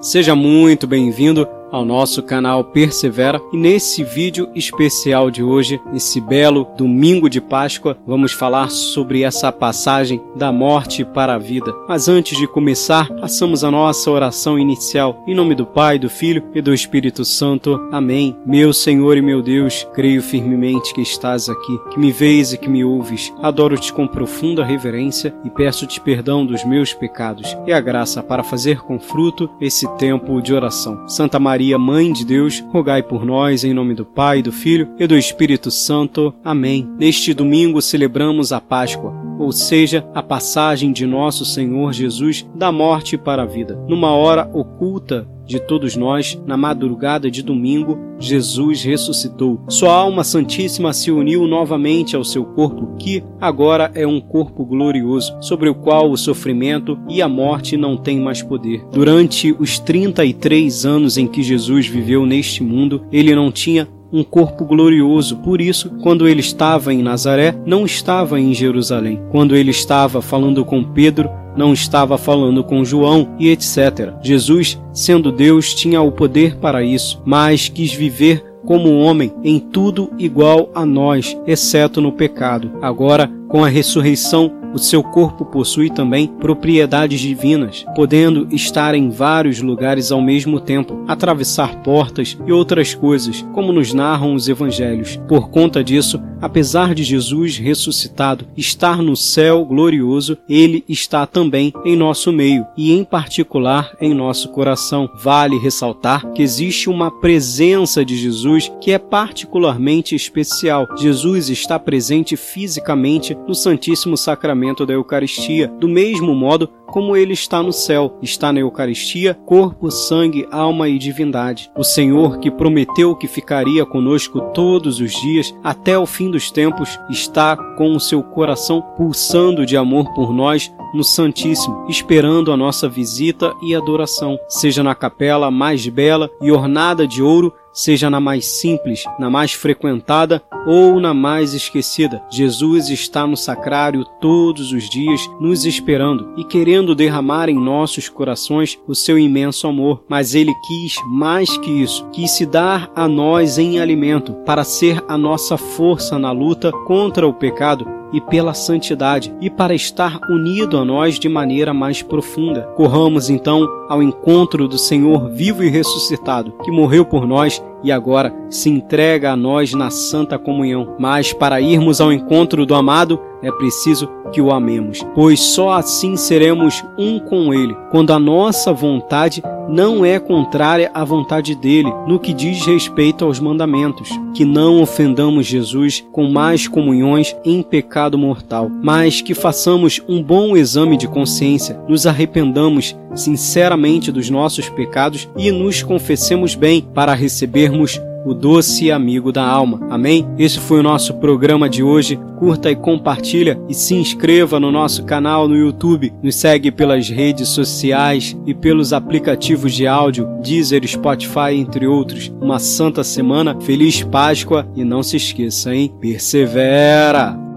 Seja muito bem-vindo ao nosso canal Persevera e nesse vídeo especial de hoje, nesse belo domingo de Páscoa, vamos falar sobre essa passagem da morte para a vida. Mas antes de começar, passamos a nossa oração inicial em nome do Pai, do Filho e do Espírito Santo. Amém. Meu Senhor e meu Deus, creio firmemente que estás aqui, que me vês e que me ouves. Adoro-te com profunda reverência e peço-te perdão dos meus pecados e a graça para fazer com fruto esse tempo de oração. Santa Maria Maria, Mãe de Deus, rogai por nós, em nome do Pai, do Filho e do Espírito Santo. Amém. Neste domingo celebramos a Páscoa, ou seja, a passagem de nosso Senhor Jesus da morte para a vida. Numa hora oculta de todos nós, na madrugada de domingo, Jesus ressuscitou. Sua alma santíssima se uniu novamente ao seu corpo, que agora é um corpo glorioso, sobre o qual o sofrimento e a morte não têm mais poder. Durante os 33 anos em que Jesus viveu neste mundo, ele não tinha um corpo glorioso. Por isso, quando ele estava em Nazaré, não estava em Jerusalém. Quando ele estava falando com Pedro, não estava falando com João e etc. Jesus, sendo Deus, tinha o poder para isso, mas quis viver como homem em tudo igual a nós, exceto no pecado. Agora, com a ressurreição, o seu corpo possui também propriedades divinas, podendo estar em vários lugares ao mesmo tempo, atravessar portas e outras coisas, como nos narram os evangelhos. Por conta disso, apesar de Jesus ressuscitado estar no céu glorioso, ele está também em nosso meio e, em particular, em nosso coração. Vale ressaltar que existe uma presença de Jesus que é particularmente especial. Jesus está presente fisicamente no Santíssimo Sacramento da Eucaristia, do mesmo modo como ele está no céu, está na Eucaristia, corpo, sangue, alma e divindade. O Senhor, que prometeu que ficaria conosco todos os dias até o fim dos tempos, está com o seu coração pulsando de amor por nós no Santíssimo, esperando a nossa visita e adoração, seja na capela mais bela e ornada de ouro, seja na mais simples, na mais frequentada ou na mais esquecida. Jesus está no sacrário todos os dias, nos esperando e querendo derramar em nossos corações o seu imenso amor. Mas ele quis mais que isso, quis se dar a nós em alimento para ser a nossa força na luta contra o pecado e pela santidade, e para estar unido a nós de maneira mais profunda. Corramos então ao encontro do Senhor vivo e ressuscitado, que morreu por nós e agora se entrega a nós na santa comunhão. Mas para irmos ao encontro do amado, é preciso que o amemos, pois só assim seremos um com ele, quando a nossa vontade não é contrária à vontade dele no que diz respeito aos mandamentos, que não ofendamos Jesus com mais comunhões em pecado mortal, mas que façamos um bom exame de consciência, nos arrependamos sinceramente dos nossos pecados e nos confessemos bem para recebermos o doce amigo da alma. Amém? Esse foi o nosso programa de hoje. Curta e compartilha e se inscreva no nosso canal no YouTube. Nos segue pelas redes sociais e pelos aplicativos de áudio, Deezer, Spotify, entre outros. Uma santa semana, feliz Páscoa e não se esqueça, hein? Persevera!